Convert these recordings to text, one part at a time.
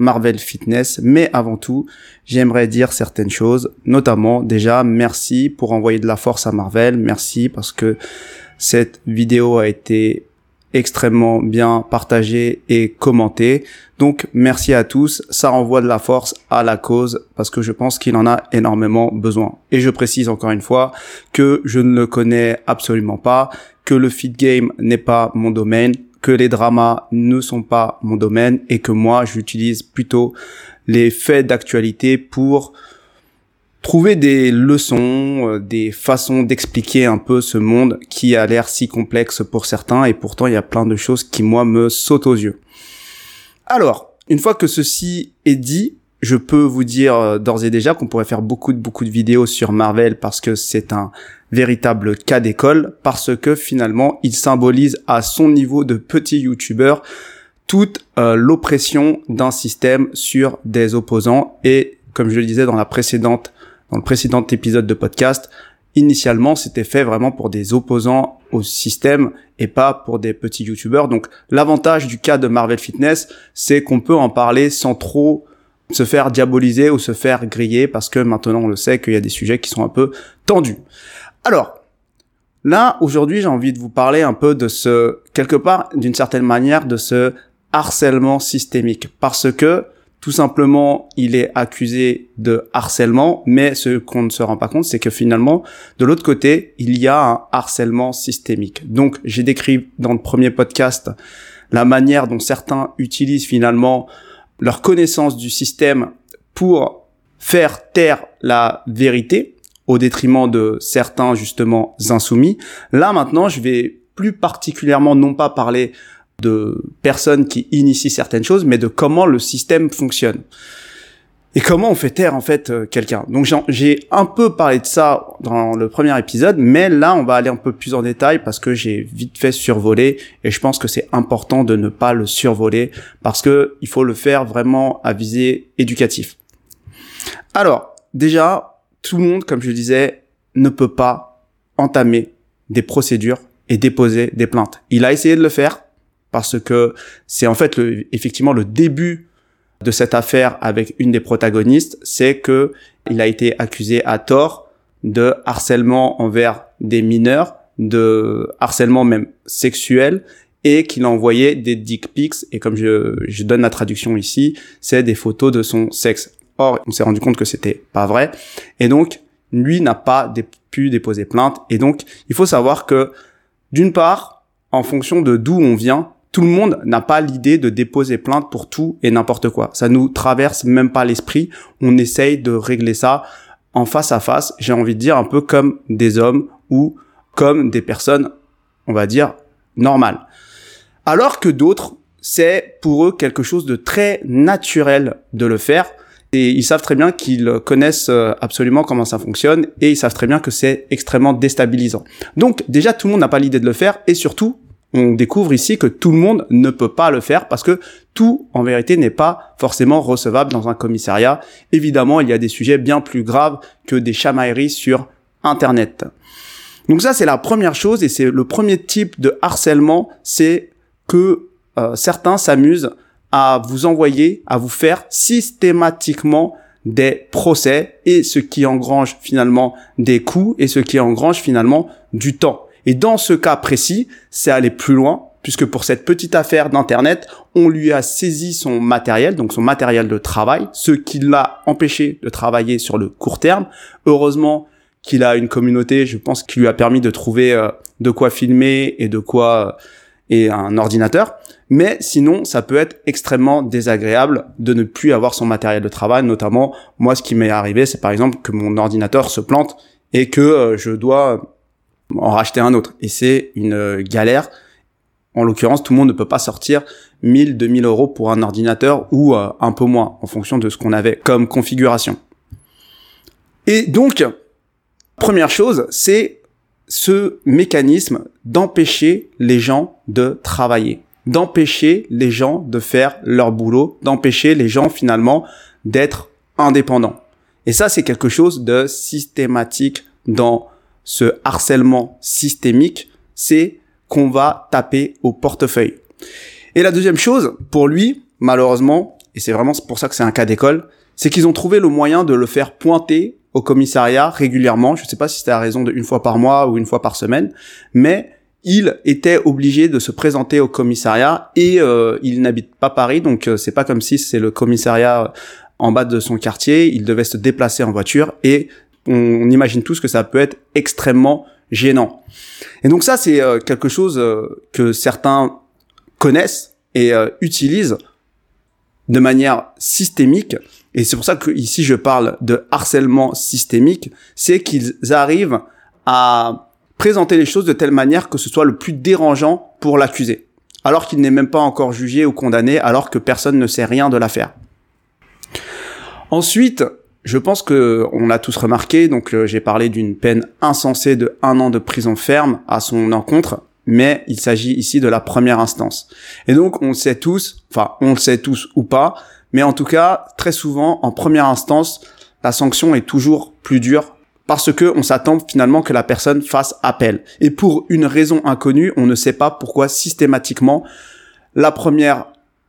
Marvel Fitness. Mais avant tout, j'aimerais dire certaines choses, notamment déjà merci pour envoyer de la force à Marvel. Merci parce que cette vidéo a été extrêmement bien partagée et commentée. Donc merci à tous, ça envoie de la force à la cause parce que je pense qu'il en a énormément besoin. Et je précise encore une fois que je ne le connais absolument pas, que le fit game n'est pas mon domaine, que les dramas ne sont pas mon domaine et que moi j'utilise plutôt les faits d'actualité pour trouver des leçons, euh, des façons d'expliquer un peu ce monde qui a l'air si complexe pour certains et pourtant il y a plein de choses qui moi me sautent aux yeux. Alors, une fois que ceci est dit, je peux vous dire euh, d'ores et déjà qu'on pourrait faire beaucoup de beaucoup de vidéos sur Marvel parce que c'est un véritable cas d'école parce que finalement il symbolise à son niveau de petit youtubeur toute euh, l'oppression d'un système sur des opposants. Et comme je le disais dans la précédente dans le précédent épisode de podcast initialement c'était fait vraiment pour des opposants au système et pas pour des petits youtubeurs. Donc l'avantage du cas de Marvel Fitness c'est qu'on peut en parler sans trop se faire diaboliser ou se faire griller parce que maintenant on le sait qu'il y a des sujets qui sont un peu tendus. Alors, là, aujourd'hui, j'ai envie de vous parler un peu de ce, quelque part, d'une certaine manière, de ce harcèlement systémique parce que, tout simplement, il est accusé de harcèlement, mais ce qu'on ne se rend pas compte, c'est que finalement, de l'autre côté, il y a un harcèlement systémique. Donc, j'ai décrit dans le premier podcast la manière dont certains utilisent finalement leur connaissance du système pour faire taire la vérité au détriment de certains justement insoumis. Là maintenant, je vais plus particulièrement non pas parler de personnes qui initient certaines choses, mais de comment le système fonctionne. Et comment on fait taire en fait euh, quelqu'un? Donc j'ai un peu parlé de ça dans le premier épisode, mais là on va aller un peu plus en détail parce que j'ai vite fait survoler et je pense que c'est important de ne pas le survoler parce que il faut le faire vraiment à visée éducatif. Alors déjà, tout le monde, comme je disais, ne peut pas entamer des procédures et déposer des plaintes. Il a essayé de le faire parce que c'est en fait le, effectivement le début de cette affaire avec une des protagonistes, c'est que il a été accusé à tort de harcèlement envers des mineurs, de harcèlement même sexuel, et qu'il a envoyé des dick pics, et comme je, je donne la traduction ici, c'est des photos de son sexe. Or, on s'est rendu compte que c'était pas vrai, et donc, lui n'a pas pu déposer plainte, et donc, il faut savoir que, d'une part, en fonction de d'où on vient, tout le monde n'a pas l'idée de déposer plainte pour tout et n'importe quoi. Ça nous traverse même pas l'esprit. On essaye de régler ça en face à face. J'ai envie de dire un peu comme des hommes ou comme des personnes, on va dire, normales. Alors que d'autres, c'est pour eux quelque chose de très naturel de le faire. Et ils savent très bien qu'ils connaissent euh, absolument comment ça fonctionne et ils savent très bien que c'est extrêmement déstabilisant. Donc déjà, tout le monde n'a pas l'idée de le faire et surtout, on découvre ici que tout le monde ne peut pas le faire parce que tout, en vérité, n'est pas forcément recevable dans un commissariat. Évidemment, il y a des sujets bien plus graves que des chamailleries sur Internet. Donc ça, c'est la première chose et c'est le premier type de harcèlement, c'est que euh, certains s'amusent à vous envoyer, à vous faire systématiquement des procès et ce qui engrange finalement des coûts et ce qui engrange finalement du temps. Et dans ce cas précis, c'est aller plus loin, puisque pour cette petite affaire d'Internet, on lui a saisi son matériel, donc son matériel de travail, ce qui l'a empêché de travailler sur le court terme. Heureusement qu'il a une communauté, je pense, qui lui a permis de trouver euh, de quoi filmer et de quoi euh, et un ordinateur. Mais sinon, ça peut être extrêmement désagréable de ne plus avoir son matériel de travail. Notamment, moi, ce qui m'est arrivé, c'est par exemple que mon ordinateur se plante et que euh, je dois en racheter un autre. Et c'est une euh, galère. En l'occurrence, tout le monde ne peut pas sortir 1000, 2000 euros pour un ordinateur ou euh, un peu moins en fonction de ce qu'on avait comme configuration. Et donc, première chose, c'est ce mécanisme d'empêcher les gens de travailler, d'empêcher les gens de faire leur boulot, d'empêcher les gens finalement d'être indépendants. Et ça, c'est quelque chose de systématique dans ce harcèlement systémique, c'est qu'on va taper au portefeuille. Et la deuxième chose, pour lui, malheureusement, et c'est vraiment pour ça que c'est un cas d'école, c'est qu'ils ont trouvé le moyen de le faire pointer au commissariat régulièrement. Je ne sais pas si c'était à raison de une fois par mois ou une fois par semaine, mais il était obligé de se présenter au commissariat et euh, il n'habite pas Paris, donc euh, c'est pas comme si c'est le commissariat en bas de son quartier. Il devait se déplacer en voiture et on, imagine tous que ça peut être extrêmement gênant. Et donc ça, c'est euh, quelque chose que certains connaissent et utilisent de manière systémique. Et c'est pour ça que ici je parle de harcèlement systémique, c'est qu'ils arrivent à présenter les choses de telle manière que ce soit le plus dérangeant pour l'accusé, alors qu'il n'est même pas encore jugé ou condamné, alors que personne ne sait rien de l'affaire. Ensuite, je pense que on a tous remarqué, donc euh, j'ai parlé d'une peine insensée de un an de prison ferme à son encontre mais il s'agit ici de la première instance. Et donc on le sait tous, enfin on le sait tous ou pas, mais en tout cas très souvent en première instance la sanction est toujours plus dure parce que on s'attend finalement que la personne fasse appel. Et pour une raison inconnue, on ne sait pas pourquoi systématiquement la première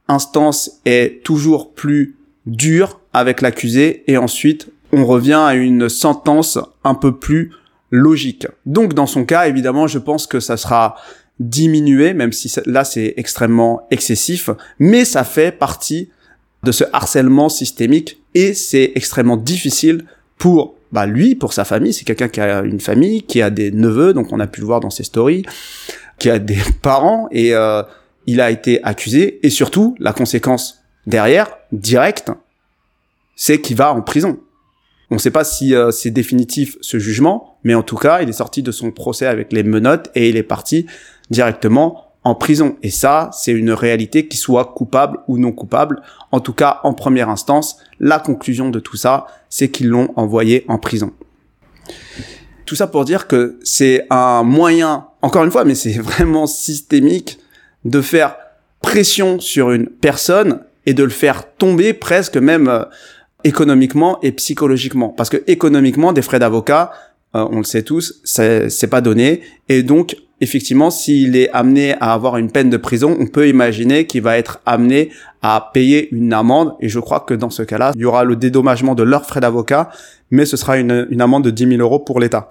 instance est toujours plus dure avec l'accusé et ensuite on revient à une sentence un peu plus logique. Donc dans son cas, évidemment, je pense que ça sera diminué, même si là c'est extrêmement excessif, mais ça fait partie de ce harcèlement systémique et c'est extrêmement difficile pour bah, lui, pour sa famille. C'est quelqu'un qui a une famille, qui a des neveux, donc on a pu le voir dans ses stories, qui a des parents et euh, il a été accusé et surtout la conséquence derrière, directe, c'est qu'il va en prison. On ne sait pas si euh, c'est définitif ce jugement, mais en tout cas, il est sorti de son procès avec les menottes et il est parti directement en prison. Et ça, c'est une réalité qui soit coupable ou non coupable. En tout cas, en première instance, la conclusion de tout ça, c'est qu'ils l'ont envoyé en prison. Tout ça pour dire que c'est un moyen, encore une fois, mais c'est vraiment systémique, de faire pression sur une personne et de le faire tomber presque même euh, économiquement et psychologiquement. Parce que économiquement, des frais d'avocat, euh, on le sait tous, c'est pas donné. Et donc, effectivement, s'il est amené à avoir une peine de prison, on peut imaginer qu'il va être amené à payer une amende. Et je crois que dans ce cas-là, il y aura le dédommagement de leurs frais d'avocat, mais ce sera une, une amende de 10 000 euros pour l'État.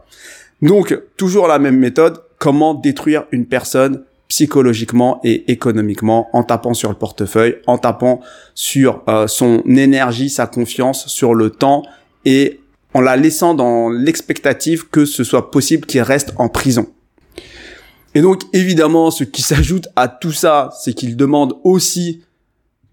Donc, toujours la même méthode, comment détruire une personne psychologiquement et économiquement en tapant sur le portefeuille, en tapant sur euh, son énergie, sa confiance, sur le temps et en la laissant dans l'expectative que ce soit possible qu'il reste en prison. Et donc évidemment, ce qui s'ajoute à tout ça, c'est qu'il demande aussi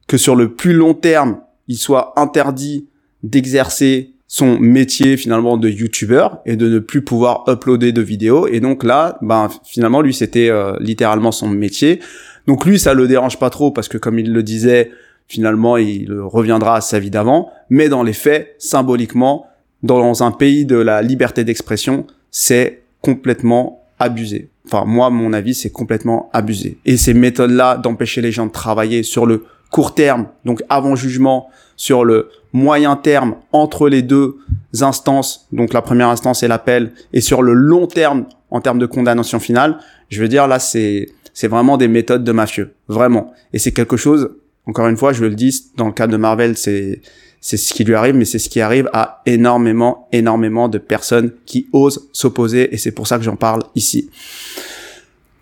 que sur le plus long terme, il soit interdit d'exercer son métier finalement de youtubeur et de ne plus pouvoir uploader de vidéos. Et donc là ben finalement lui c'était euh, littéralement son métier. Donc lui ça le dérange pas trop parce que comme il le disait finalement il reviendra à sa vie d'avant. Mais dans les faits symboliquement dans un pays de la liberté d'expression c'est complètement abusé. Enfin moi mon avis c'est complètement abusé. Et ces méthodes là d'empêcher les gens de travailler sur le court terme donc avant jugement sur le moyen terme entre les deux instances, donc la première instance et l'appel, et sur le long terme en termes de condamnation finale, je veux dire là c'est c'est vraiment des méthodes de mafieux, vraiment. Et c'est quelque chose, encore une fois, je le dis, dans le cas de Marvel, c'est c'est ce qui lui arrive, mais c'est ce qui arrive à énormément, énormément de personnes qui osent s'opposer, et c'est pour ça que j'en parle ici.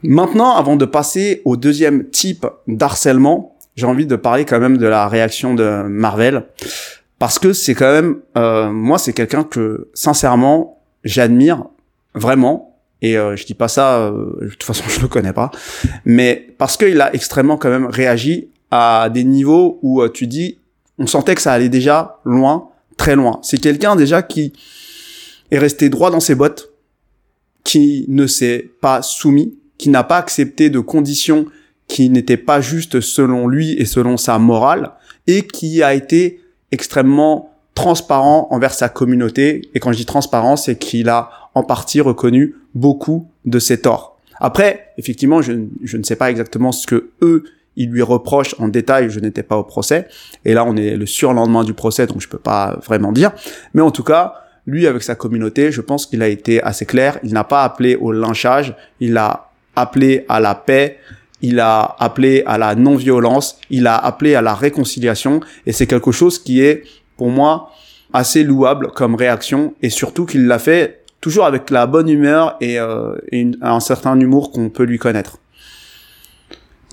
Maintenant, avant de passer au deuxième type d'harcèlement, j'ai envie de parler quand même de la réaction de Marvel parce que c'est quand même euh, moi c'est quelqu'un que sincèrement j'admire vraiment et euh, je dis pas ça euh, de toute façon je le connais pas mais parce qu'il a extrêmement quand même réagi à des niveaux où euh, tu dis on sentait que ça allait déjà loin très loin. C'est quelqu'un déjà qui est resté droit dans ses bottes qui ne s'est pas soumis qui n'a pas accepté de conditions qui n'était pas juste selon lui et selon sa morale, et qui a été extrêmement transparent envers sa communauté. Et quand je dis transparent, c'est qu'il a en partie reconnu beaucoup de ses torts. Après, effectivement, je, je ne sais pas exactement ce que eux ils lui reprochent en détail, je n'étais pas au procès, et là on est le surlendemain du procès, donc je peux pas vraiment dire, mais en tout cas, lui avec sa communauté, je pense qu'il a été assez clair, il n'a pas appelé au lynchage, il a appelé à la paix, il a appelé à la non-violence, il a appelé à la réconciliation, et c'est quelque chose qui est, pour moi, assez louable comme réaction, et surtout qu'il l'a fait toujours avec la bonne humeur et, euh, un certain humour qu'on peut lui connaître.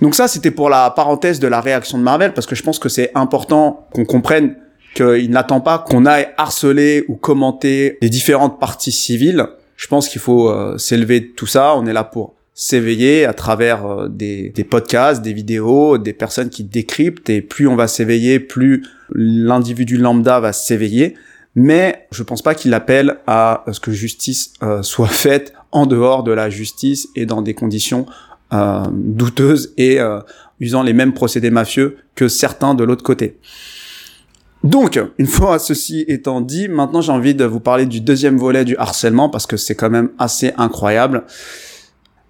Donc ça, c'était pour la parenthèse de la réaction de Marvel, parce que je pense que c'est important qu'on comprenne qu'il n'attend pas qu'on aille harceler ou commenter les différentes parties civiles. Je pense qu'il faut euh, s'élever de tout ça. On est là pour s'éveiller à travers euh, des, des, podcasts, des vidéos, des personnes qui décryptent. Et plus on va s'éveiller, plus l'individu lambda va s'éveiller. Mais je pense pas qu'il appelle à ce que justice euh, soit faite en dehors de la justice et dans des conditions douteuses et usant les mêmes procédés mafieux que certains de l'autre côté. Donc, une fois ceci étant dit, maintenant j'ai envie de vous parler du deuxième volet du harcèlement parce que c'est quand même assez incroyable.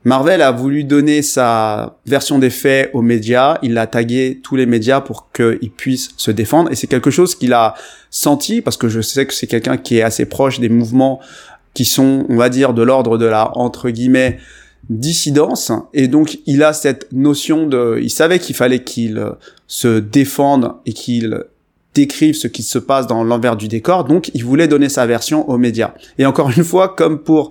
Marvel a voulu donner sa version des faits aux médias, il a tagué tous les médias pour qu'ils puissent se défendre. Et c'est quelque chose qu'il a senti parce que je sais que c'est quelqu'un qui est assez proche des mouvements qui sont, on va dire, de l'ordre de la, entre guillemets, dissidence. Et donc il a cette notion de il savait qu'il fallait qu'il se défende et qu'il décrivent ce qui se passe dans l'envers du décor, donc il voulait donner sa version aux médias. Et encore une fois, comme pour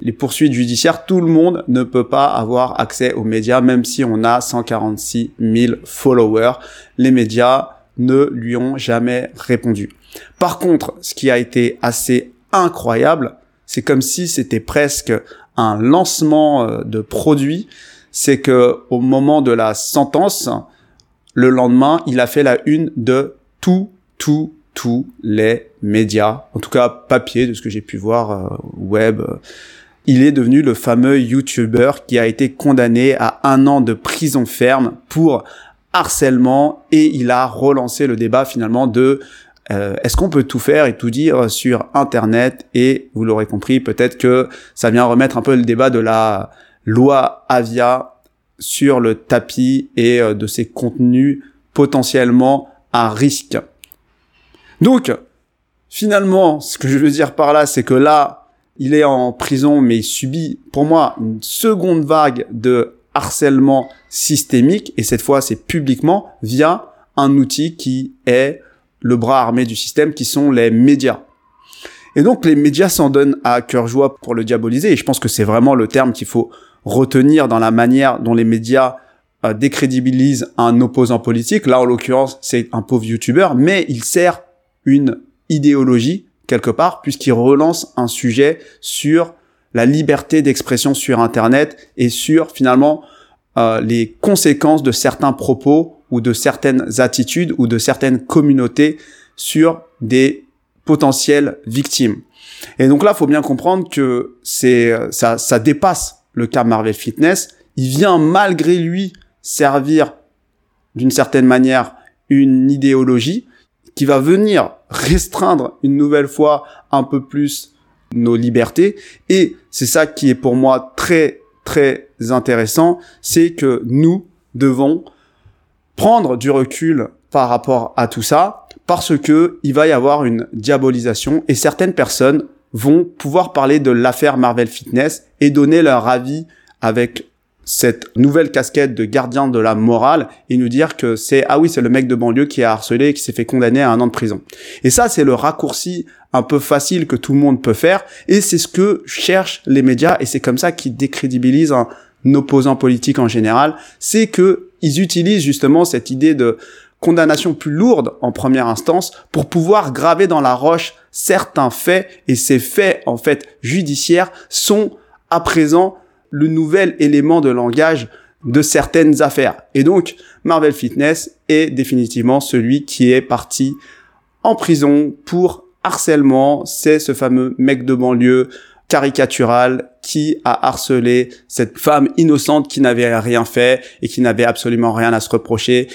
les poursuites judiciaires, tout le monde ne peut pas avoir accès aux médias, même si on a 146 000 followers. Les médias ne lui ont jamais répondu. Par contre, ce qui a été assez incroyable, c'est comme si c'était presque un lancement euh, de produit, c'est que au moment de la sentence, le lendemain, il a fait la une de tous, tous, tous les médias, en tout cas papier, de ce que j'ai pu voir, euh, web. Il est devenu le fameux YouTuber qui a été condamné à un an de prison ferme pour harcèlement et il a relancé le débat finalement de euh, est-ce qu'on peut tout faire et tout dire sur Internet? Et vous l'aurez compris, peut-être que ça vient remettre un peu le débat de la loi Avia sur le tapis et euh, de ses contenus potentiellement risque. Donc, finalement, ce que je veux dire par là, c'est que là, il est en prison, mais il subit, pour moi, une seconde vague de harcèlement systémique, et cette fois, c'est publiquement, via un outil qui est le bras armé du système, qui sont les médias. Et donc, les médias s'en donnent à cœur joie pour le diaboliser, et je pense que c'est vraiment le terme qu'il faut retenir dans la manière dont les médias euh, décrédibilise un opposant politique. Là, en l'occurrence, c'est un pauvre youtubeur, mais il sert une idéologie quelque part puisqu'il relance un sujet sur la liberté d'expression sur Internet et sur finalement euh, les conséquences de certains propos ou de certaines attitudes ou de certaines communautés sur des potentielles victimes. Et donc là, faut bien comprendre que c'est ça, ça dépasse le cas Marvel Fitness. Il vient malgré lui servir d'une certaine manière une idéologie qui va venir restreindre une nouvelle fois un peu plus nos libertés. Et c'est ça qui est pour moi très, très intéressant, c'est que nous devons prendre du recul par rapport à tout ça, parce que il va y avoir une diabolisation et certaines personnes vont pouvoir parler de l'affaire Marvel Fitness et donner leur avis avec cette nouvelle casquette de gardien de la morale et nous dire que c'est ah oui c'est le mec de banlieue qui a harcelé et qui s'est fait condamner à un an de prison. Et ça c'est le raccourci un peu facile que tout le monde peut faire et c'est ce que cherchent les médias et c'est comme ça qu'ils décrédibilisent un opposant politique en général, c'est que ils utilisent justement cette idée de condamnation plus lourde en première instance pour pouvoir graver dans la roche certains faits et ces faits en fait judiciaires sont à présent le nouvel élément de langage de certaines affaires. Et donc, Marvel Fitness est définitivement celui qui est parti en prison pour harcèlement. C'est ce fameux mec de banlieue caricatural qui a harcelé cette femme innocente qui n'avait rien fait et qui n'avait absolument rien à se reprocher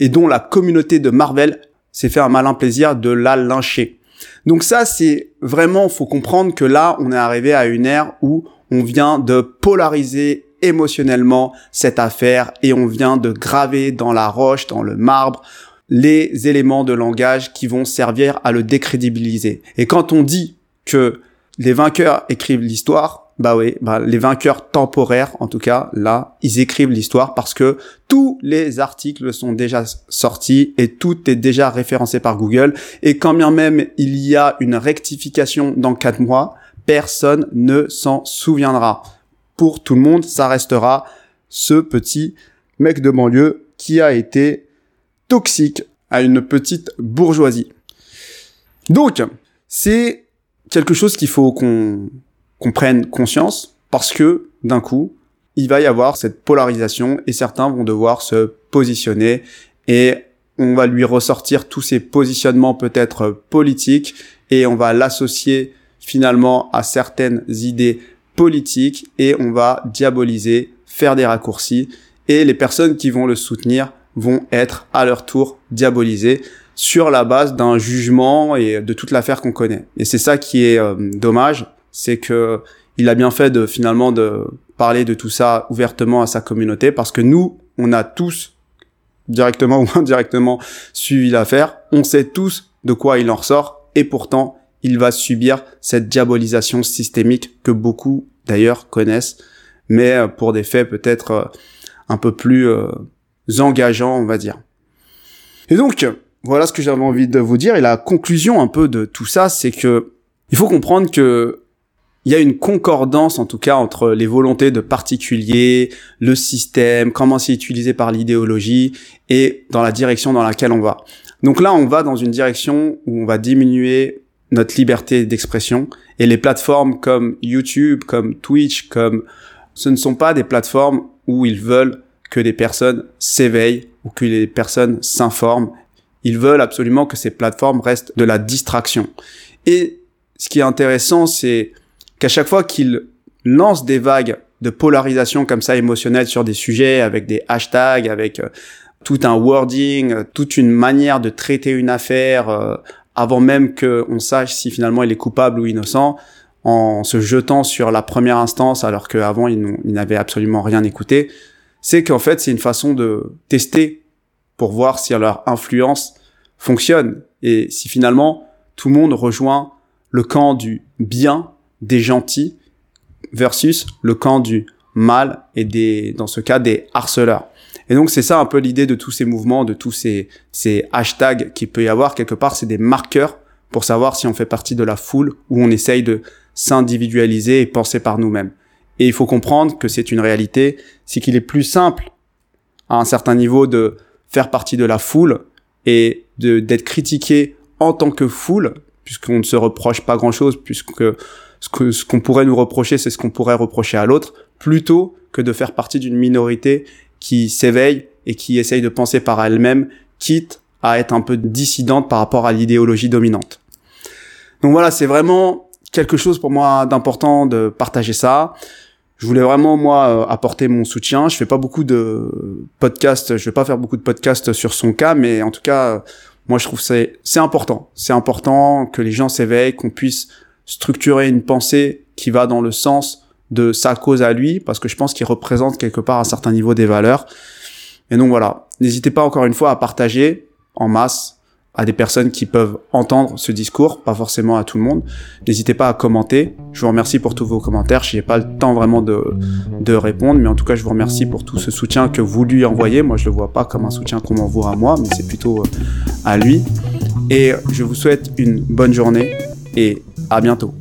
et dont la communauté de Marvel s'est fait un malin plaisir de la lyncher. Donc ça, c'est vraiment, faut comprendre que là, on est arrivé à une ère où on vient de polariser émotionnellement cette affaire et on vient de graver dans la roche, dans le marbre, les éléments de langage qui vont servir à le décrédibiliser. Et quand on dit que les vainqueurs écrivent l'histoire, bah oui, bah les vainqueurs temporaires, en tout cas, là, ils écrivent l'histoire parce que tous les articles sont déjà sortis et tout est déjà référencé par Google. Et quand bien même il y a une rectification dans quatre mois, personne ne s'en souviendra. Pour tout le monde, ça restera ce petit mec de banlieue qui a été toxique à une petite bourgeoisie. Donc, c'est quelque chose qu'il faut qu'on prenne conscience parce que d'un coup, il va y avoir cette polarisation et certains vont devoir se positionner et on va lui ressortir tous ses positionnements peut-être politiques et on va l'associer finalement à certaines idées politiques et on va diaboliser, faire des raccourcis et les personnes qui vont le soutenir vont être à leur tour diabolisées sur la base d'un jugement et de toute l'affaire qu'on connaît. Et c'est ça qui est euh, dommage, c'est que il a bien fait de finalement de parler de tout ça ouvertement à sa communauté parce que nous, on a tous directement ou indirectement suivi l'affaire, on sait tous de quoi il en ressort et pourtant il va subir cette diabolisation systémique que beaucoup d'ailleurs connaissent, mais euh, pour des faits peut-être euh, un peu plus euh, engageants, on va dire. Et donc, voilà ce que j'avais envie de vous dire. Et la conclusion un peu de tout ça, c'est que il faut comprendre que il y a une concordance en tout cas entre les volontés de particuliers, le système, comment c'est utilisé par l'idéologie et dans la direction dans laquelle on va. Donc là, on va dans une direction où on va diminuer notre liberté d'expression et les plateformes comme YouTube, comme Twitch, comme ce ne sont pas des plateformes où ils veulent que des personnes s'éveillent ou que les personnes s'informent. Ils veulent absolument que ces plateformes restent de la distraction. Et ce qui est intéressant, c'est qu'à chaque fois qu'il lance des vagues de polarisation comme ça émotionnelle sur des sujets avec des hashtags, avec euh, tout un wording, toute une manière de traiter une affaire euh, avant même qu'on sache si finalement il est coupable ou innocent, en se jetant sur la première instance alors qu'avant il n'avait absolument rien écouté, c'est qu'en fait c'est une façon de tester pour voir si leur influence fonctionne et si finalement tout le monde rejoint le camp du bien des gentils versus le camp du mal et des, dans ce cas, des harceleurs. Et donc c'est ça un peu l'idée de tous ces mouvements, de tous ces, hashtags qu'il peut y avoir quelque part, c'est des marqueurs pour savoir si on fait partie de la foule ou on essaye de s'individualiser et penser par nous-mêmes. Et il faut comprendre que c'est une réalité, c'est qu'il est plus simple à un certain niveau de faire partie de la foule et d'être critiqué en tant que foule, puisqu'on ne se reproche pas grand-chose, puisque ce que ce qu'on pourrait nous reprocher, c'est ce qu'on pourrait reprocher à l'autre, plutôt que de faire partie d'une minorité qui s'éveille et qui essaye de penser par elle-même, quitte à être un peu dissidente par rapport à l'idéologie dominante. Donc voilà, c'est vraiment quelque chose pour moi d'important de partager ça. Je voulais vraiment moi euh, apporter mon soutien. Je fais pas beaucoup de podcasts, je vais pas faire beaucoup de podcasts sur son cas, mais en tout cas, moi je trouve c'est c'est important. C'est important que les gens s'éveillent, qu'on puisse structurer une pensée qui va dans le sens de sa cause à lui, parce que je pense qu'il représente quelque part un certain niveau des valeurs. Et donc voilà, n'hésitez pas encore une fois à partager en masse à des personnes qui peuvent entendre ce discours, pas forcément à tout le monde. N'hésitez pas à commenter. Je vous remercie pour tous vos commentaires. Je n'ai pas le temps vraiment de, de répondre, mais en tout cas, je vous remercie pour tout ce soutien que vous lui envoyez. Moi, je le vois pas comme un soutien qu'on m'envoie à moi, mais c'est plutôt euh, à lui. Et je vous souhaite une bonne journée et à bientôt.